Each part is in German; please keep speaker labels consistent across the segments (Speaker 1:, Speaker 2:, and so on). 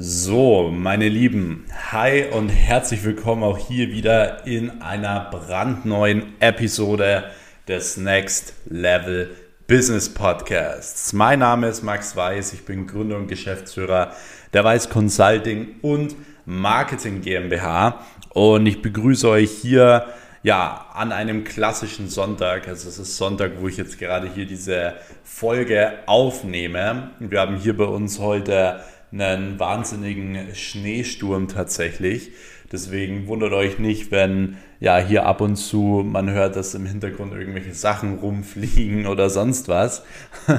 Speaker 1: So, meine Lieben, hi und herzlich willkommen auch hier wieder in einer brandneuen Episode des Next Level Business Podcasts. Mein Name ist Max Weiß, ich bin Gründer und Geschäftsführer der Weiß Consulting und Marketing GmbH und ich begrüße euch hier ja, an einem klassischen Sonntag, also es ist Sonntag, wo ich jetzt gerade hier diese Folge aufnehme. Wir haben hier bei uns heute einen wahnsinnigen Schneesturm tatsächlich. Deswegen wundert euch nicht, wenn ja hier ab und zu man hört, dass im Hintergrund irgendwelche Sachen rumfliegen oder sonst was.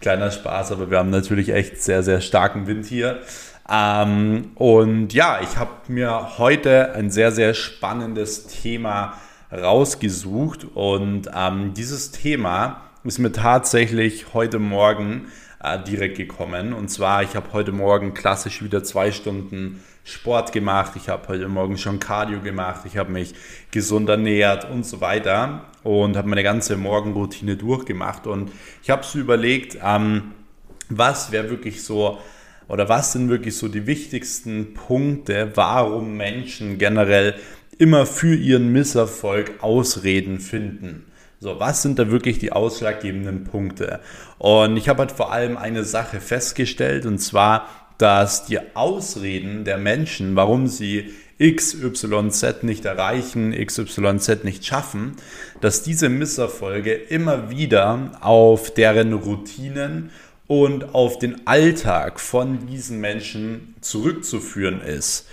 Speaker 1: Kleiner Spaß, aber wir haben natürlich echt sehr, sehr starken Wind hier. Ähm, und ja, ich habe mir heute ein sehr, sehr spannendes Thema rausgesucht und ähm, dieses Thema ist mir tatsächlich heute Morgen äh, direkt gekommen. Und zwar, ich habe heute Morgen klassisch wieder zwei Stunden Sport gemacht, ich habe heute Morgen schon Cardio gemacht, ich habe mich gesund ernährt und so weiter und habe meine ganze Morgenroutine durchgemacht. Und ich habe so überlegt, ähm, was wäre wirklich so oder was sind wirklich so die wichtigsten Punkte, warum Menschen generell immer für ihren Misserfolg Ausreden finden. So, was sind da wirklich die ausschlaggebenden Punkte? Und ich habe halt vor allem eine Sache festgestellt, und zwar, dass die Ausreden der Menschen, warum sie XYZ nicht erreichen, XYZ nicht schaffen, dass diese Misserfolge immer wieder auf deren Routinen und auf den Alltag von diesen Menschen zurückzuführen ist.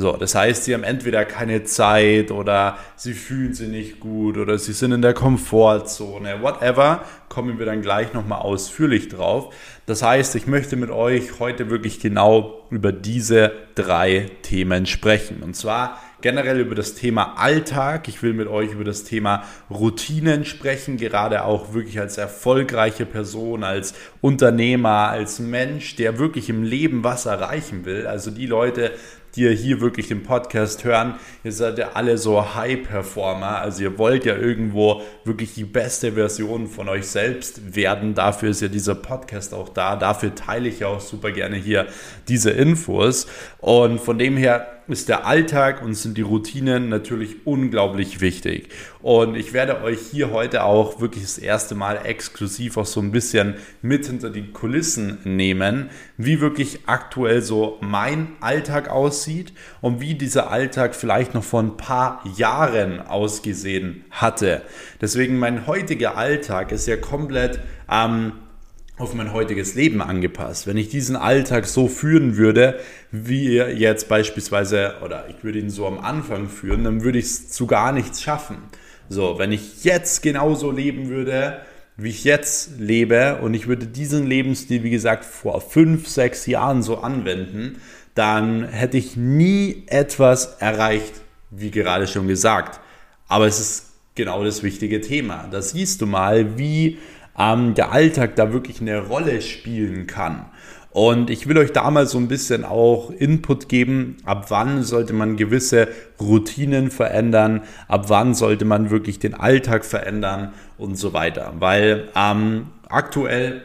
Speaker 1: So, das heißt, sie haben entweder keine Zeit oder sie fühlen sich nicht gut oder sie sind in der Komfortzone, whatever, kommen wir dann gleich nochmal ausführlich drauf. Das heißt, ich möchte mit euch heute wirklich genau über diese drei Themen sprechen. Und zwar generell über das Thema Alltag. Ich will mit euch über das Thema Routinen sprechen, gerade auch wirklich als erfolgreiche Person, als Unternehmer, als Mensch, der wirklich im Leben was erreichen will. Also die Leute, die ihr hier wirklich den Podcast hören, ihr seid ja alle so High-Performer. Also ihr wollt ja irgendwo wirklich die beste Version von euch selbst werden. Dafür ist ja dieser Podcast auch da. Dafür teile ich ja auch super gerne hier diese Infos. Und von dem her ist der Alltag und sind die Routinen natürlich unglaublich wichtig. Und ich werde euch hier heute auch wirklich das erste Mal exklusiv auch so ein bisschen mit hinter die Kulissen nehmen, wie wirklich aktuell so mein Alltag aussieht und wie dieser Alltag vielleicht noch vor ein paar Jahren ausgesehen hatte. Deswegen mein heutiger Alltag ist ja komplett ähm, auf mein heutiges Leben angepasst. Wenn ich diesen Alltag so führen würde, wie jetzt beispielsweise, oder ich würde ihn so am Anfang führen, dann würde ich es zu gar nichts schaffen. So, wenn ich jetzt genauso leben würde, wie ich jetzt lebe, und ich würde diesen Lebensstil, wie gesagt, vor fünf, sechs Jahren so anwenden, dann hätte ich nie etwas erreicht, wie gerade schon gesagt. Aber es ist genau das wichtige Thema. Da siehst du mal, wie ähm, der Alltag da wirklich eine Rolle spielen kann. Und ich will euch da mal so ein bisschen auch Input geben, ab wann sollte man gewisse Routinen verändern, ab wann sollte man wirklich den Alltag verändern und so weiter. Weil ähm, aktuell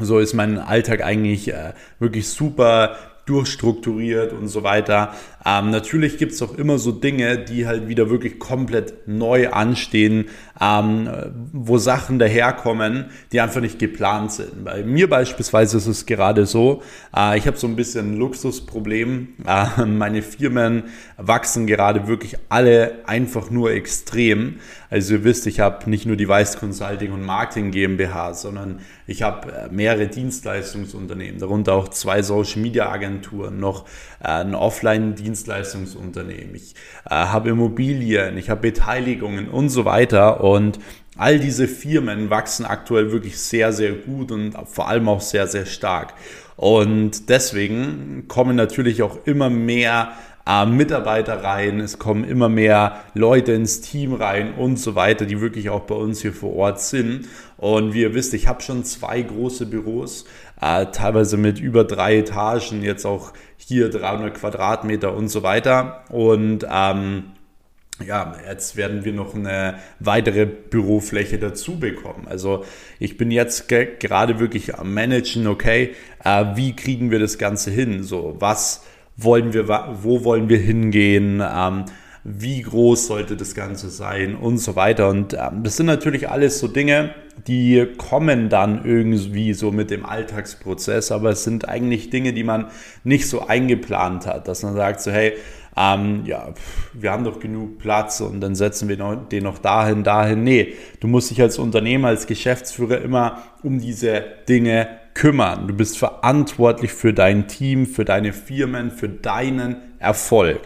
Speaker 1: so ist mein Alltag eigentlich äh, wirklich super durchstrukturiert und so weiter. Ähm, natürlich gibt es auch immer so Dinge, die halt wieder wirklich komplett neu anstehen, ähm, wo Sachen daherkommen, die einfach nicht geplant sind. Bei mir beispielsweise ist es gerade so, äh, ich habe so ein bisschen ein Luxusproblem. Äh, meine Firmen wachsen gerade wirklich alle einfach nur extrem. Also ihr wisst, ich habe nicht nur die Weiß Consulting und Marketing GmbH, sondern ich habe äh, mehrere Dienstleistungsunternehmen, darunter auch zwei Social Media Agenturen, noch äh, ein Offline-Dienst Dienstleistungsunternehmen, ich äh, habe Immobilien, ich habe Beteiligungen und so weiter. Und all diese Firmen wachsen aktuell wirklich sehr, sehr gut und vor allem auch sehr, sehr stark. Und deswegen kommen natürlich auch immer mehr äh, Mitarbeiter rein, es kommen immer mehr Leute ins Team rein und so weiter, die wirklich auch bei uns hier vor Ort sind. Und wie ihr wisst, ich habe schon zwei große Büros, äh, teilweise mit über drei Etagen, jetzt auch hier 300 Quadratmeter und so weiter. Und ähm, ja, jetzt werden wir noch eine weitere Bürofläche dazu bekommen. Also ich bin jetzt gerade wirklich am Managen, okay, äh, wie kriegen wir das Ganze hin? So, was wollen wir, wo wollen wir hingehen? Ähm, wie groß sollte das Ganze sein und so weiter. Und ähm, das sind natürlich alles so Dinge, die kommen dann irgendwie so mit dem Alltagsprozess, aber es sind eigentlich Dinge, die man nicht so eingeplant hat, dass man sagt so, hey, ähm, ja, wir haben doch genug Platz und dann setzen wir den noch dahin, dahin. Nee, du musst dich als Unternehmer, als Geschäftsführer immer um diese Dinge kümmern. Du bist verantwortlich für dein Team, für deine Firmen, für deinen Erfolg.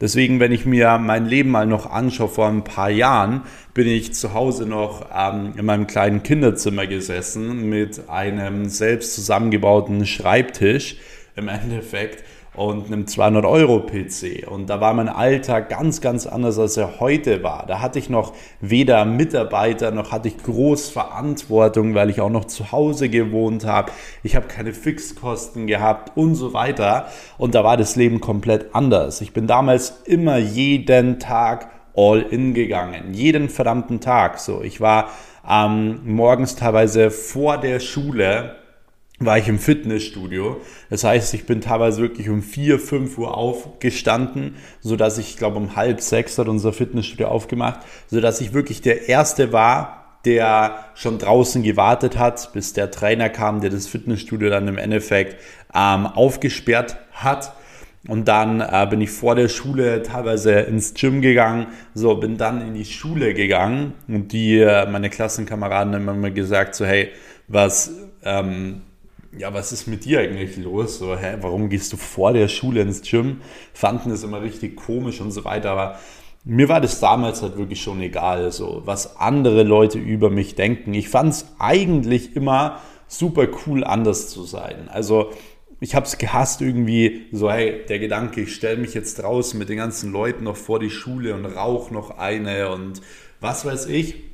Speaker 1: Deswegen, wenn ich mir mein Leben mal noch anschaue, vor ein paar Jahren bin ich zu Hause noch ähm, in meinem kleinen Kinderzimmer gesessen mit einem selbst zusammengebauten Schreibtisch im Endeffekt und einem 200-Euro-PC. Und da war mein Alltag ganz, ganz anders, als er heute war. Da hatte ich noch weder Mitarbeiter, noch hatte ich groß Verantwortung, weil ich auch noch zu Hause gewohnt habe. Ich habe keine Fixkosten gehabt und so weiter. Und da war das Leben komplett anders. Ich bin damals immer jeden Tag all in gegangen. Jeden verdammten Tag. So, ich war ähm, morgens teilweise vor der Schule war ich im Fitnessstudio. Das heißt, ich bin teilweise wirklich um 4, 5 Uhr aufgestanden, so dass ich, glaube um halb sechs hat unser Fitnessstudio aufgemacht, so dass ich wirklich der Erste war, der schon draußen gewartet hat, bis der Trainer kam, der das Fitnessstudio dann im Endeffekt ähm, aufgesperrt hat. Und dann äh, bin ich vor der Schule teilweise ins Gym gegangen, so bin dann in die Schule gegangen und die äh, meine Klassenkameraden haben immer gesagt so hey was ähm, ja, was ist mit dir eigentlich los? So, hä, warum gehst du vor der Schule ins Gym? Fanden das immer richtig komisch und so weiter, aber mir war das damals halt wirklich schon egal, so was andere Leute über mich denken. Ich fand es eigentlich immer super cool, anders zu sein. Also ich habe es gehasst irgendwie, so hey, der Gedanke, ich stelle mich jetzt draußen mit den ganzen Leuten noch vor die Schule und rauche noch eine und was weiß ich.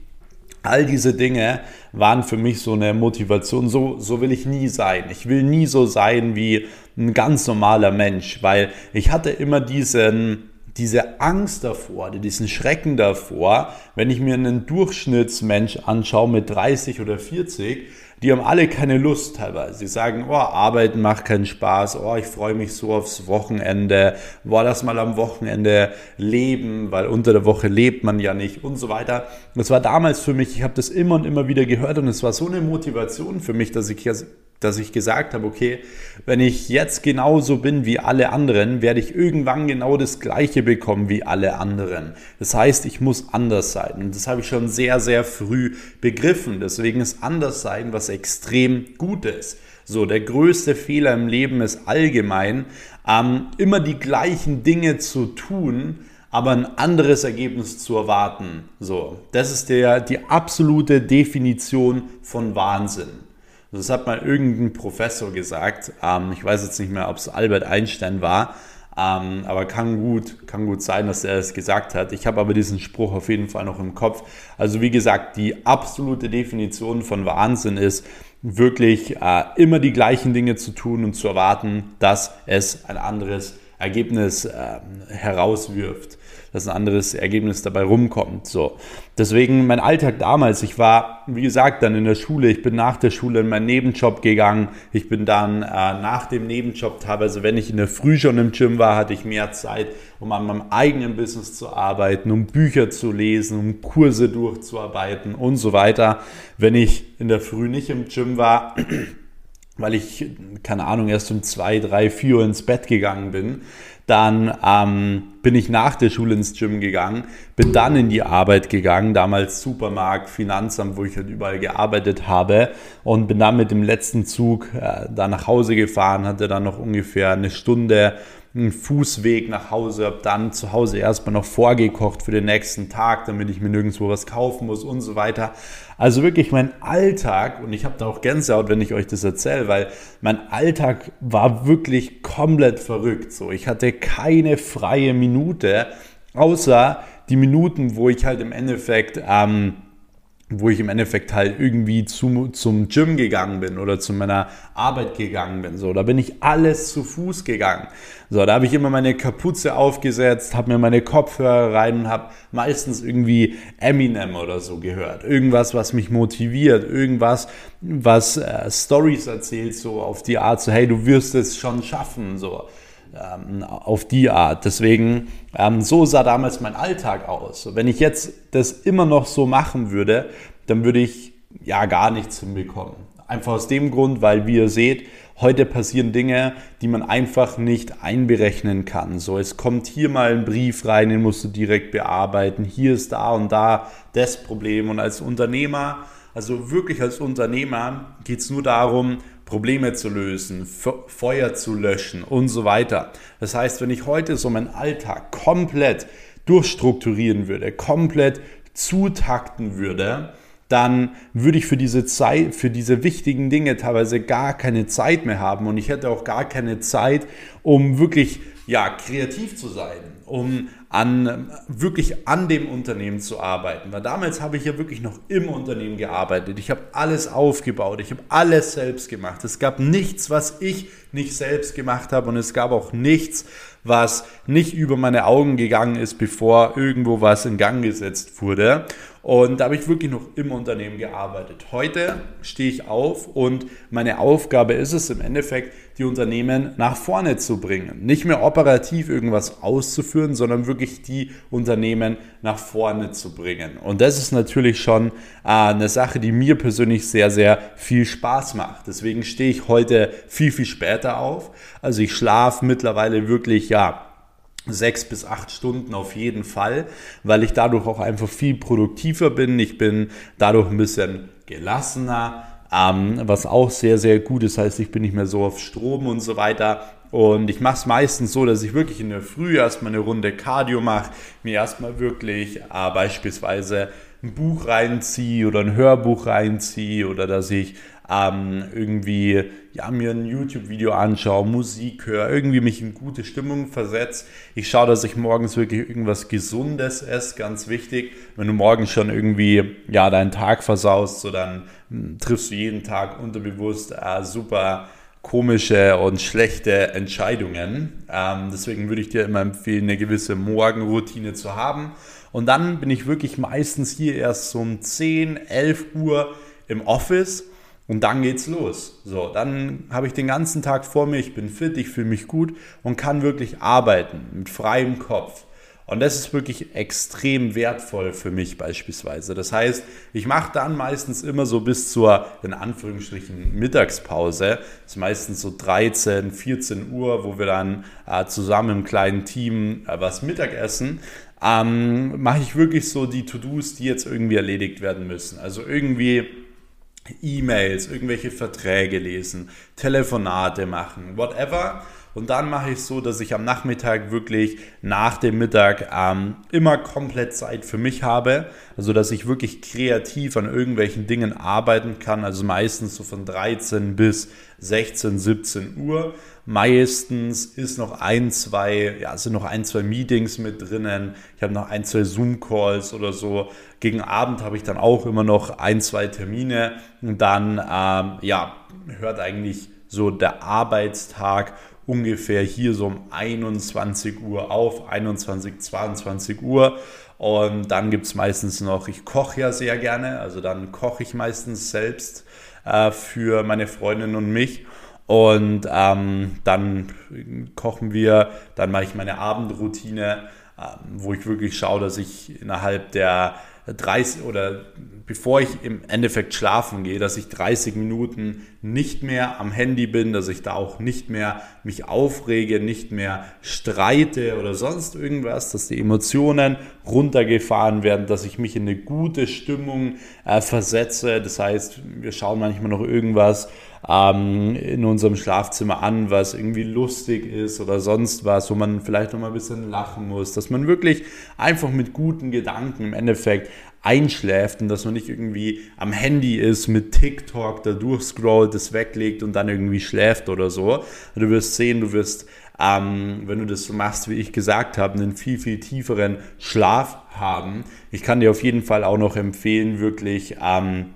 Speaker 1: All diese Dinge waren für mich so eine Motivation. So, so will ich nie sein. Ich will nie so sein wie ein ganz normaler Mensch, weil ich hatte immer diesen, diese Angst davor, diesen Schrecken davor, wenn ich mir einen Durchschnittsmensch anschaue mit 30 oder 40, die haben alle keine Lust teilweise. Sie sagen, oh, Arbeiten macht keinen Spaß, oh, ich freue mich so aufs Wochenende, boah, lass mal am Wochenende leben, weil unter der Woche lebt man ja nicht und so weiter. Das war damals für mich, ich habe das immer und immer wieder gehört und es war so eine Motivation für mich, dass ich dass ich gesagt habe, okay, wenn ich jetzt genauso bin wie alle anderen, werde ich irgendwann genau das Gleiche bekommen wie alle anderen. Das heißt, ich muss anders sein. Und das habe ich schon sehr, sehr früh begriffen. Deswegen ist anders sein was extrem Gutes. So, der größte Fehler im Leben ist allgemein, ähm, immer die gleichen Dinge zu tun, aber ein anderes Ergebnis zu erwarten. So, das ist der, die absolute Definition von Wahnsinn. Das hat mal irgendein Professor gesagt. Ähm, ich weiß jetzt nicht mehr, ob es Albert Einstein war, ähm, aber kann gut, kann gut sein, dass er es gesagt hat. Ich habe aber diesen Spruch auf jeden Fall noch im Kopf. Also wie gesagt, die absolute Definition von Wahnsinn ist, wirklich äh, immer die gleichen Dinge zu tun und zu erwarten, dass es ein anderes Ergebnis äh, herauswirft dass ein anderes Ergebnis dabei rumkommt. So. Deswegen mein Alltag damals, ich war, wie gesagt, dann in der Schule, ich bin nach der Schule in meinen Nebenjob gegangen, ich bin dann äh, nach dem Nebenjob teilweise, wenn ich in der Früh schon im Gym war, hatte ich mehr Zeit, um an meinem eigenen Business zu arbeiten, um Bücher zu lesen, um Kurse durchzuarbeiten und so weiter. Wenn ich in der Früh nicht im Gym war, weil ich, keine Ahnung, erst um zwei, drei, vier Uhr ins Bett gegangen bin, dann ähm, bin ich nach der Schule ins Gym gegangen, bin dann in die Arbeit gegangen, damals Supermarkt, Finanzamt, wo ich halt überall gearbeitet habe und bin dann mit dem letzten Zug äh, da nach Hause gefahren, hatte dann noch ungefähr eine Stunde einen Fußweg nach Hause, habe dann zu Hause erstmal noch vorgekocht für den nächsten Tag, damit ich mir nirgendwo was kaufen muss und so weiter. Also wirklich mein Alltag, und ich habe da auch Gänsehaut, wenn ich euch das erzähle, weil mein Alltag war wirklich komplett verrückt. So, ich hatte keine freie Minute, außer die Minuten, wo ich halt im Endeffekt ähm, wo ich im Endeffekt halt irgendwie zum, zum Gym gegangen bin oder zu meiner Arbeit gegangen bin. So, da bin ich alles zu Fuß gegangen. So, da habe ich immer meine Kapuze aufgesetzt, habe mir meine Kopfhörer rein und habe meistens irgendwie Eminem oder so gehört. Irgendwas, was mich motiviert, irgendwas, was äh, Stories erzählt, so auf die Art, so hey, du wirst es schon schaffen, so ähm, auf die Art. Deswegen, ähm, so sah damals mein Alltag aus. Wenn ich jetzt das immer noch so machen würde, dann würde ich ja gar nichts hinbekommen. Einfach aus dem Grund, weil wie ihr seht, heute passieren Dinge, die man einfach nicht einberechnen kann. So, es kommt hier mal ein Brief rein, den musst du direkt bearbeiten. Hier ist da und da das Problem. Und als Unternehmer, also wirklich als Unternehmer, geht es nur darum, Probleme zu lösen, Feuer zu löschen und so weiter. Das heißt, wenn ich heute so meinen Alltag komplett durchstrukturieren würde, komplett zutakten würde, dann würde ich für diese Zeit, für diese wichtigen Dinge teilweise gar keine Zeit mehr haben und ich hätte auch gar keine Zeit, um wirklich ja, kreativ zu sein, um an, wirklich an dem Unternehmen zu arbeiten. Weil damals habe ich ja wirklich noch im Unternehmen gearbeitet. Ich habe alles aufgebaut. Ich habe alles selbst gemacht. Es gab nichts, was ich nicht selbst gemacht habe. Und es gab auch nichts, was nicht über meine Augen gegangen ist, bevor irgendwo was in Gang gesetzt wurde. Und da habe ich wirklich noch im Unternehmen gearbeitet. Heute stehe ich auf und meine Aufgabe ist es im Endeffekt, die Unternehmen nach vorne zu bringen. Nicht mehr operativ irgendwas auszuführen, sondern wirklich die Unternehmen nach vorne zu bringen. Und das ist natürlich schon äh, eine Sache, die mir persönlich sehr, sehr viel Spaß macht. Deswegen stehe ich heute viel, viel später auf. Also ich schlafe mittlerweile wirklich, ja, sechs bis acht Stunden auf jeden Fall, weil ich dadurch auch einfach viel produktiver bin. Ich bin dadurch ein bisschen gelassener, ähm, was auch sehr, sehr gut ist. Das heißt, ich bin nicht mehr so auf Strom und so weiter. Und ich mache es meistens so, dass ich wirklich in der Früh erstmal eine Runde Cardio mache, mir erstmal wirklich äh, beispielsweise ein Buch reinziehe oder ein Hörbuch reinziehe oder dass ich ähm, irgendwie ja, mir ein YouTube-Video anschaue, Musik höre, irgendwie mich in gute Stimmung versetze. Ich schaue, dass ich morgens wirklich irgendwas Gesundes esse, ganz wichtig. Wenn du morgens schon irgendwie ja, deinen Tag versaust, so dann hm, triffst du jeden Tag unterbewusst äh, super komische und schlechte Entscheidungen. Ähm, deswegen würde ich dir immer empfehlen, eine gewisse Morgenroutine zu haben. Und dann bin ich wirklich meistens hier erst so um 10, 11 Uhr im Office und dann geht's los. So, dann habe ich den ganzen Tag vor mir, ich bin fit, ich fühle mich gut und kann wirklich arbeiten mit freiem Kopf. Und das ist wirklich extrem wertvoll für mich beispielsweise. Das heißt, ich mache dann meistens immer so bis zur, in Anführungsstrichen, Mittagspause. Das ist meistens so 13, 14 Uhr, wo wir dann äh, zusammen im kleinen Team äh, was Mittagessen. Ähm, mache ich wirklich so die To-Dos, die jetzt irgendwie erledigt werden müssen. Also irgendwie E-Mails, irgendwelche Verträge lesen, Telefonate machen, whatever. Und dann mache ich es so, dass ich am Nachmittag wirklich nach dem Mittag ähm, immer komplett Zeit für mich habe. Also dass ich wirklich kreativ an irgendwelchen Dingen arbeiten kann. Also meistens so von 13 bis 16, 17 Uhr. Meistens ist noch ein, zwei, ja, sind noch ein, zwei Meetings mit drinnen. Ich habe noch ein, zwei Zoom-Calls oder so. Gegen Abend habe ich dann auch immer noch ein, zwei Termine. Und dann, ähm, ja, hört eigentlich so der Arbeitstag ungefähr hier so um 21 Uhr auf, 21, 22 Uhr. Und dann gibt es meistens noch, ich koche ja sehr gerne, also dann koche ich meistens selbst äh, für meine Freundin und mich. Und ähm, dann kochen wir, dann mache ich meine Abendroutine, äh, wo ich wirklich schaue, dass ich innerhalb der 30 oder bevor ich im Endeffekt schlafen gehe, dass ich 30 Minuten nicht mehr am Handy bin, dass ich da auch nicht mehr mich aufrege, nicht mehr streite oder sonst irgendwas, dass die Emotionen runtergefahren werden, dass ich mich in eine gute Stimmung äh, versetze. Das heißt, wir schauen manchmal noch irgendwas ähm, in unserem Schlafzimmer an, was irgendwie lustig ist oder sonst was, wo man vielleicht noch mal ein bisschen lachen muss, dass man wirklich einfach mit guten Gedanken im Endeffekt einschläft und dass man nicht irgendwie am Handy ist mit TikTok, da durchscrollt, das weglegt und dann irgendwie schläft oder so. Du wirst sehen, du wirst, ähm, wenn du das so machst, wie ich gesagt habe, einen viel, viel tieferen Schlaf haben. Ich kann dir auf jeden Fall auch noch empfehlen, wirklich ähm,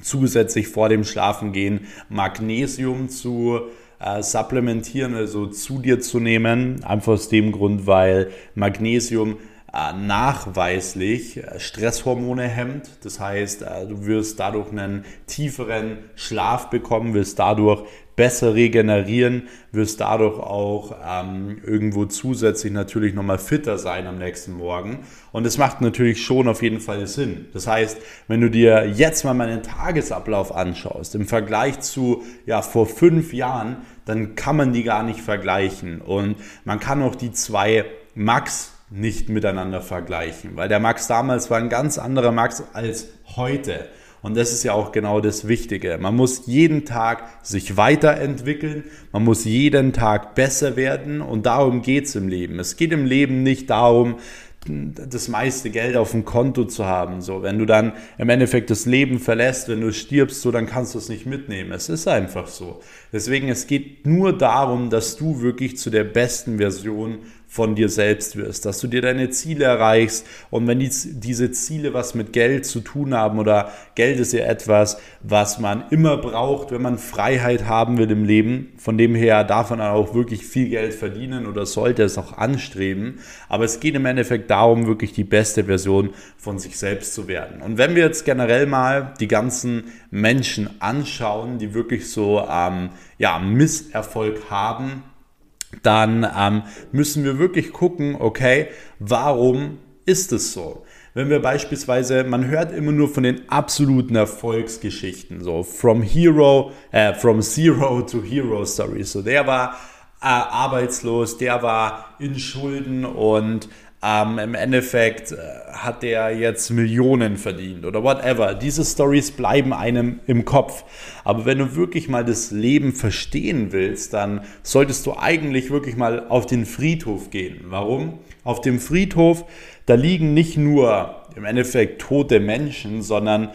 Speaker 1: zusätzlich vor dem Schlafengehen Magnesium zu äh, supplementieren, also zu dir zu nehmen. Einfach aus dem Grund, weil Magnesium nachweislich äh, Stresshormone hemmt. Das heißt, äh, du wirst dadurch einen tieferen Schlaf bekommen, wirst dadurch besser regenerieren, wirst dadurch auch ähm, irgendwo zusätzlich natürlich nochmal fitter sein am nächsten Morgen. Und es macht natürlich schon auf jeden Fall Sinn. Das heißt, wenn du dir jetzt mal meinen Tagesablauf anschaust, im Vergleich zu ja, vor fünf Jahren, dann kann man die gar nicht vergleichen. Und man kann auch die zwei Max nicht miteinander vergleichen, weil der Max damals war ein ganz anderer Max als heute. Und das ist ja auch genau das Wichtige. Man muss jeden Tag sich weiterentwickeln, man muss jeden Tag besser werden und darum geht's im Leben. Es geht im Leben nicht darum, das meiste Geld auf dem Konto zu haben. So, wenn du dann im Endeffekt das Leben verlässt, wenn du stirbst, so, dann kannst du es nicht mitnehmen. Es ist einfach so. Deswegen, es geht nur darum, dass du wirklich zu der besten Version von dir selbst wirst, dass du dir deine Ziele erreichst und wenn die, diese Ziele was mit Geld zu tun haben oder Geld ist ja etwas, was man immer braucht, wenn man Freiheit haben will im Leben, von dem her darf man auch wirklich viel Geld verdienen oder sollte es auch anstreben, aber es geht im Endeffekt darum, wirklich die beste Version von sich selbst zu werden. Und wenn wir jetzt generell mal die ganzen Menschen anschauen, die wirklich so ähm, ja, Misserfolg haben, dann ähm, müssen wir wirklich gucken, okay, warum ist es so? Wenn wir beispielsweise, man hört immer nur von den absoluten Erfolgsgeschichten, so from Hero, äh, from Zero to Hero Stories. So der war äh, arbeitslos, der war in Schulden und ähm, Im Endeffekt äh, hat der jetzt Millionen verdient oder whatever. Diese Stories bleiben einem im Kopf. Aber wenn du wirklich mal das Leben verstehen willst, dann solltest du eigentlich wirklich mal auf den Friedhof gehen. Warum? Auf dem Friedhof, da liegen nicht nur im Endeffekt tote Menschen, sondern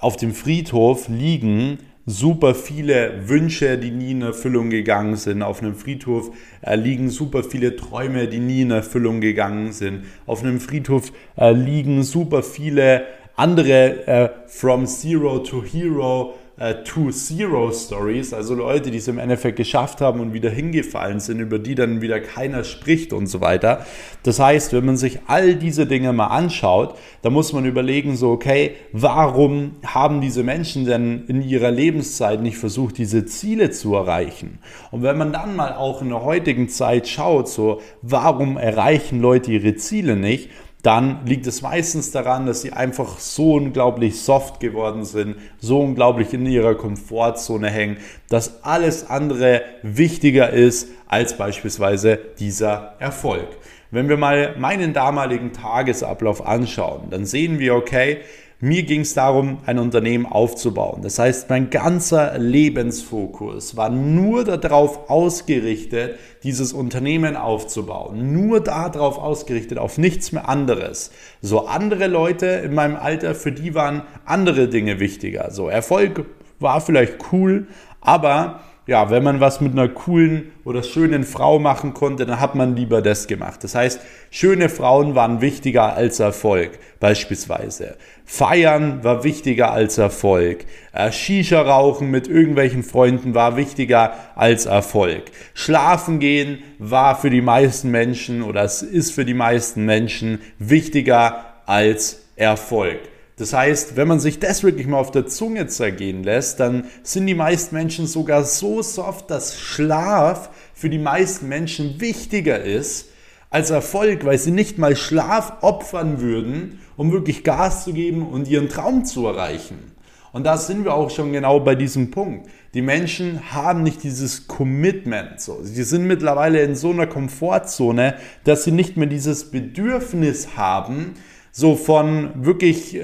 Speaker 1: auf dem Friedhof liegen super viele Wünsche, die nie in Erfüllung gegangen sind. Auf einem Friedhof liegen super viele Träume, die nie in Erfüllung gegangen sind. Auf einem Friedhof äh, liegen super viele andere äh, From Zero to Hero äh, Two-Zero-Stories, also Leute, die es im Endeffekt geschafft haben und wieder hingefallen sind, über die dann wieder keiner spricht und so weiter. Das heißt, wenn man sich all diese Dinge mal anschaut, dann muss man überlegen, so, okay, warum haben diese Menschen denn in ihrer Lebenszeit nicht versucht, diese Ziele zu erreichen? Und wenn man dann mal auch in der heutigen Zeit schaut, so, warum erreichen Leute ihre Ziele nicht? Dann liegt es meistens daran, dass sie einfach so unglaublich soft geworden sind, so unglaublich in ihrer Komfortzone hängen, dass alles andere wichtiger ist als beispielsweise dieser Erfolg. Wenn wir mal meinen damaligen Tagesablauf anschauen, dann sehen wir, okay, mir ging es darum, ein Unternehmen aufzubauen. Das heißt, mein ganzer Lebensfokus war nur darauf ausgerichtet, dieses Unternehmen aufzubauen. Nur darauf ausgerichtet, auf nichts mehr anderes. So andere Leute in meinem Alter, für die waren andere Dinge wichtiger. So Erfolg war vielleicht cool, aber ja, wenn man was mit einer coolen oder schönen Frau machen konnte, dann hat man lieber das gemacht. Das heißt, schöne Frauen waren wichtiger als Erfolg, beispielsweise. Feiern war wichtiger als Erfolg. Äh, Shisha rauchen mit irgendwelchen Freunden war wichtiger als Erfolg. Schlafen gehen war für die meisten Menschen oder es ist für die meisten Menschen wichtiger als Erfolg. Das heißt, wenn man sich das wirklich mal auf der Zunge zergehen lässt, dann sind die meisten Menschen sogar so soft, dass Schlaf für die meisten Menschen wichtiger ist als Erfolg, weil sie nicht mal Schlaf opfern würden, um wirklich Gas zu geben und ihren Traum zu erreichen. Und da sind wir auch schon genau bei diesem Punkt. Die Menschen haben nicht dieses Commitment. So. Sie sind mittlerweile in so einer Komfortzone, dass sie nicht mehr dieses Bedürfnis haben, so von wirklich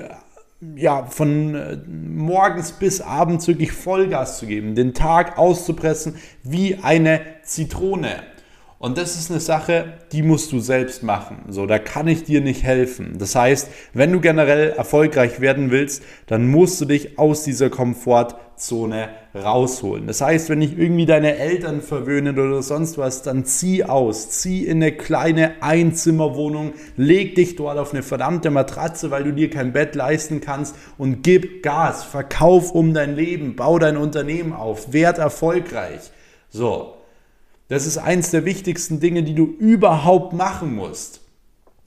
Speaker 1: ja, von äh, morgens bis abends wirklich Vollgas zu geben, den Tag auszupressen wie eine Zitrone. Und das ist eine Sache, die musst du selbst machen. So, da kann ich dir nicht helfen. Das heißt, wenn du generell erfolgreich werden willst, dann musst du dich aus dieser Komfortzone rausholen. Das heißt, wenn ich irgendwie deine Eltern verwöhne oder sonst was, dann zieh aus, zieh in eine kleine Einzimmerwohnung, leg dich dort auf eine verdammte Matratze, weil du dir kein Bett leisten kannst und gib Gas, verkauf um dein Leben, bau dein Unternehmen auf, werd erfolgreich. So, das ist eins der wichtigsten Dinge, die du überhaupt machen musst.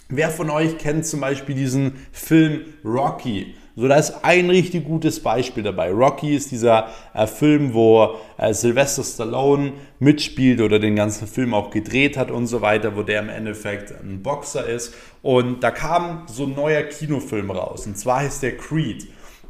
Speaker 1: Wer von euch kennt zum Beispiel diesen Film Rocky? So, da ist ein richtig gutes Beispiel dabei. Rocky ist dieser äh, Film, wo äh, Sylvester Stallone mitspielt oder den ganzen Film auch gedreht hat und so weiter, wo der im Endeffekt ein Boxer ist. Und da kam so ein neuer Kinofilm raus. Und zwar heißt der Creed.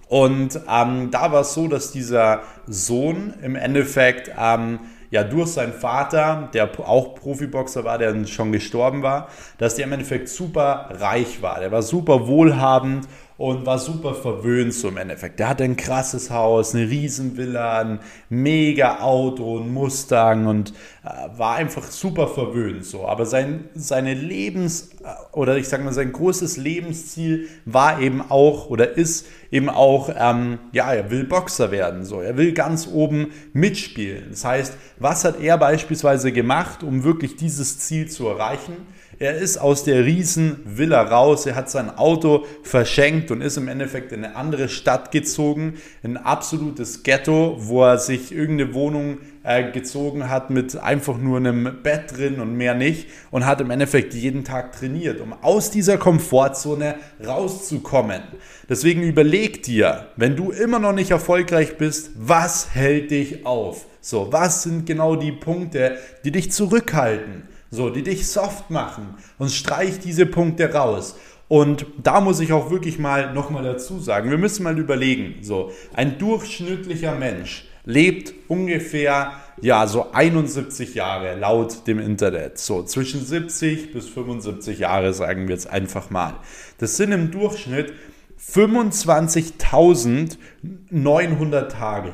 Speaker 1: Und ähm, da war es so, dass dieser Sohn im Endeffekt ähm, ja durch seinen Vater, der auch Profiboxer war, der schon gestorben war, dass der im Endeffekt super reich war. Der war super wohlhabend und war super verwöhnt so im Endeffekt. Der hatte ein krasses Haus, eine Riesenvilla, ein mega Auto, ein Mustang und äh, war einfach super verwöhnt so. Aber sein, seine Lebens- äh, oder ich sage mal, sein großes Lebensziel war eben auch oder ist eben auch, ähm, ja, er will Boxer werden so. Er will ganz oben mitspielen. Das heißt, was hat er beispielsweise gemacht, um wirklich dieses Ziel zu erreichen? Er ist aus der riesen Villa raus, er hat sein Auto verschenkt und ist im Endeffekt in eine andere Stadt gezogen, in ein absolutes Ghetto, wo er sich irgendeine Wohnung äh, gezogen hat mit einfach nur einem Bett drin und mehr nicht und hat im Endeffekt jeden Tag trainiert, um aus dieser Komfortzone rauszukommen. Deswegen überleg dir, wenn du immer noch nicht erfolgreich bist, was hält dich auf? So, was sind genau die Punkte, die dich zurückhalten? So, die dich soft machen und streich diese Punkte raus. Und da muss ich auch wirklich mal nochmal dazu sagen, wir müssen mal überlegen, so, ein durchschnittlicher Mensch lebt ungefähr, ja, so 71 Jahre laut dem Internet. So, zwischen 70 bis 75 Jahre sagen wir jetzt einfach mal. Das sind im Durchschnitt 25.900 Tage.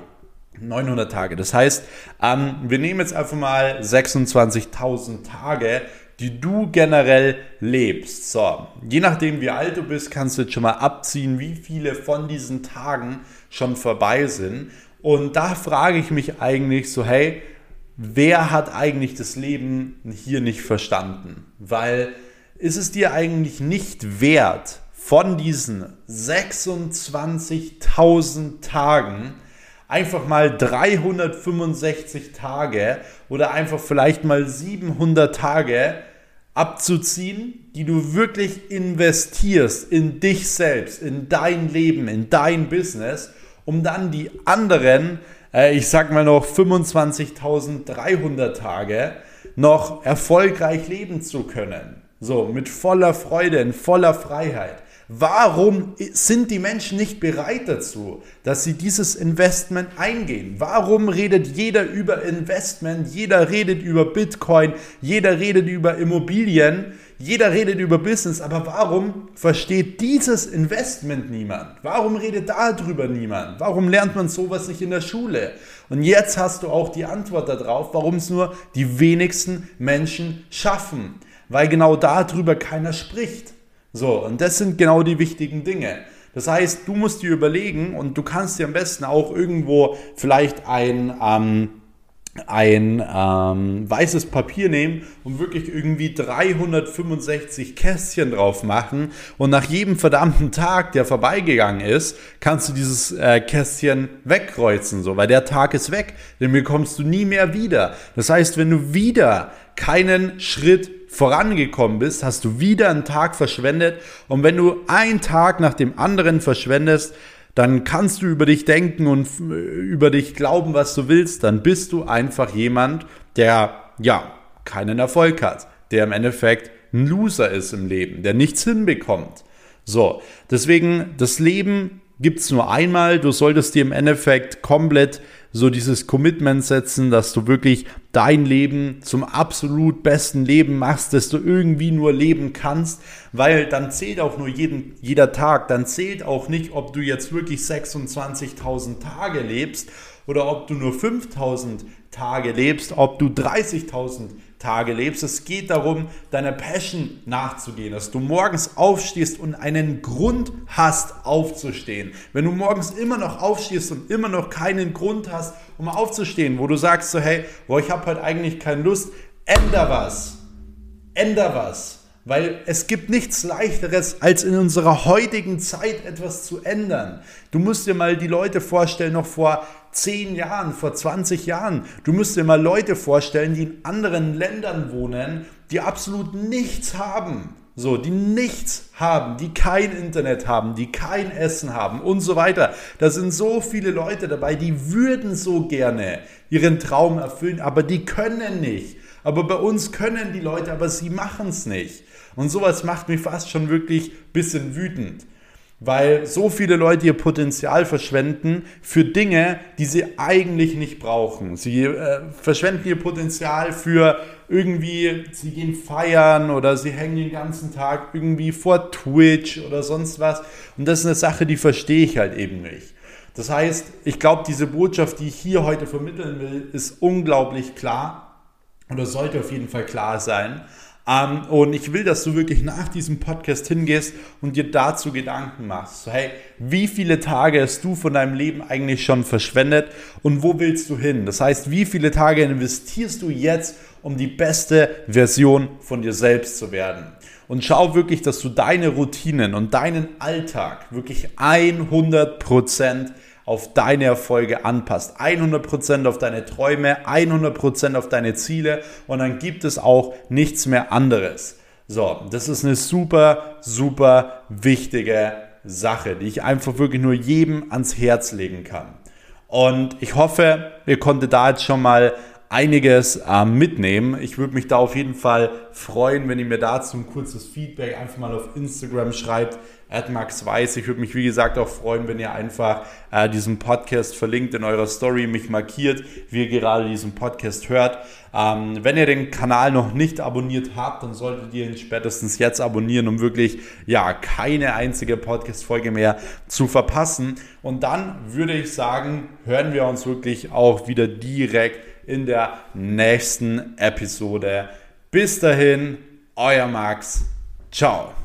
Speaker 1: 900 Tage. Das heißt, ähm, wir nehmen jetzt einfach mal 26.000 Tage, die du generell lebst. So, je nachdem wie alt du bist, kannst du jetzt schon mal abziehen, wie viele von diesen Tagen schon vorbei sind. Und da frage ich mich eigentlich so, hey, wer hat eigentlich das Leben hier nicht verstanden? Weil ist es dir eigentlich nicht wert, von diesen 26.000 Tagen einfach mal 365 Tage oder einfach vielleicht mal 700 Tage abzuziehen, die du wirklich investierst in dich selbst, in dein Leben, in dein Business, um dann die anderen, äh, ich sag mal noch 25.300 Tage noch erfolgreich leben zu können. So, mit voller Freude, in voller Freiheit. Warum sind die Menschen nicht bereit dazu, dass sie dieses Investment eingehen? Warum redet jeder über Investment? Jeder redet über Bitcoin, jeder redet über Immobilien, jeder redet über Business, aber warum versteht dieses Investment niemand? Warum redet darüber niemand? Warum lernt man sowas nicht in der Schule? Und jetzt hast du auch die Antwort darauf, warum es nur die wenigsten Menschen schaffen, weil genau darüber keiner spricht. So, und das sind genau die wichtigen Dinge. Das heißt, du musst dir überlegen und du kannst dir am besten auch irgendwo vielleicht ein, ähm, ein ähm, weißes Papier nehmen und wirklich irgendwie 365 Kästchen drauf machen und nach jedem verdammten Tag, der vorbeigegangen ist, kannst du dieses äh, Kästchen wegkreuzen, so, weil der Tag ist weg, den bekommst du nie mehr wieder. Das heißt, wenn du wieder keinen Schritt vorangekommen bist, hast du wieder einen Tag verschwendet. Und wenn du einen Tag nach dem anderen verschwendest, dann kannst du über dich denken und äh, über dich glauben, was du willst. Dann bist du einfach jemand, der ja keinen Erfolg hat, der im Endeffekt ein Loser ist im Leben, der nichts hinbekommt. So, deswegen, das Leben gibt es nur einmal. Du solltest dir im Endeffekt komplett so dieses Commitment setzen, dass du wirklich dein Leben zum absolut besten Leben machst, dass du irgendwie nur leben kannst, weil dann zählt auch nur jeden, jeder Tag, dann zählt auch nicht, ob du jetzt wirklich 26.000 Tage lebst oder ob du nur 5.000 Tage lebst, ob du 30.000 Tage lebst. Es geht darum, deiner Passion nachzugehen, dass du morgens aufstehst und einen Grund hast, aufzustehen. Wenn du morgens immer noch aufstehst und immer noch keinen Grund hast, um aufzustehen, wo du sagst so, hey, boah, ich habe heute eigentlich keine Lust, änder was. Änder was. Weil es gibt nichts leichteres, als in unserer heutigen Zeit etwas zu ändern. Du musst dir mal die Leute vorstellen, noch vor 10 Jahren, vor 20 Jahren. Du musst dir mal Leute vorstellen, die in anderen Ländern wohnen, die absolut nichts haben. So, die nichts haben, die kein Internet haben, die kein Essen haben und so weiter. Da sind so viele Leute dabei, die würden so gerne ihren Traum erfüllen, aber die können nicht. Aber bei uns können die Leute, aber sie machen es nicht. Und sowas macht mich fast schon wirklich ein bisschen wütend. Weil so viele Leute ihr Potenzial verschwenden für Dinge, die sie eigentlich nicht brauchen. Sie äh, verschwenden ihr Potenzial für irgendwie, sie gehen feiern oder sie hängen den ganzen Tag irgendwie vor Twitch oder sonst was. Und das ist eine Sache, die verstehe ich halt eben nicht. Das heißt, ich glaube, diese Botschaft, die ich hier heute vermitteln will, ist unglaublich klar oder sollte auf jeden Fall klar sein. Ähm, und ich will, dass du wirklich nach diesem Podcast hingehst und dir dazu Gedanken machst. So, hey, wie viele Tage hast du von deinem Leben eigentlich schon verschwendet und wo willst du hin? Das heißt, wie viele Tage investierst du jetzt, um die beste Version von dir selbst zu werden? Und schau wirklich, dass du deine Routinen und deinen Alltag wirklich 100% auf deine Erfolge anpasst. 100% auf deine Träume, 100% auf deine Ziele und dann gibt es auch nichts mehr anderes. So, das ist eine super, super wichtige Sache, die ich einfach wirklich nur jedem ans Herz legen kann. Und ich hoffe, ihr konntet da jetzt schon mal einiges äh, mitnehmen. Ich würde mich da auf jeden Fall freuen, wenn ihr mir dazu ein kurzes Feedback einfach mal auf Instagram schreibt, Max Weiß. Ich würde mich, wie gesagt, auch freuen, wenn ihr einfach äh, diesen Podcast verlinkt in eurer Story, mich markiert, wie ihr gerade diesen Podcast hört. Ähm, wenn ihr den Kanal noch nicht abonniert habt, dann solltet ihr ihn spätestens jetzt abonnieren, um wirklich ja keine einzige Podcast-Folge mehr zu verpassen. Und dann würde ich sagen, hören wir uns wirklich auch wieder direkt in der nächsten Episode. Bis dahin, euer Max. Ciao.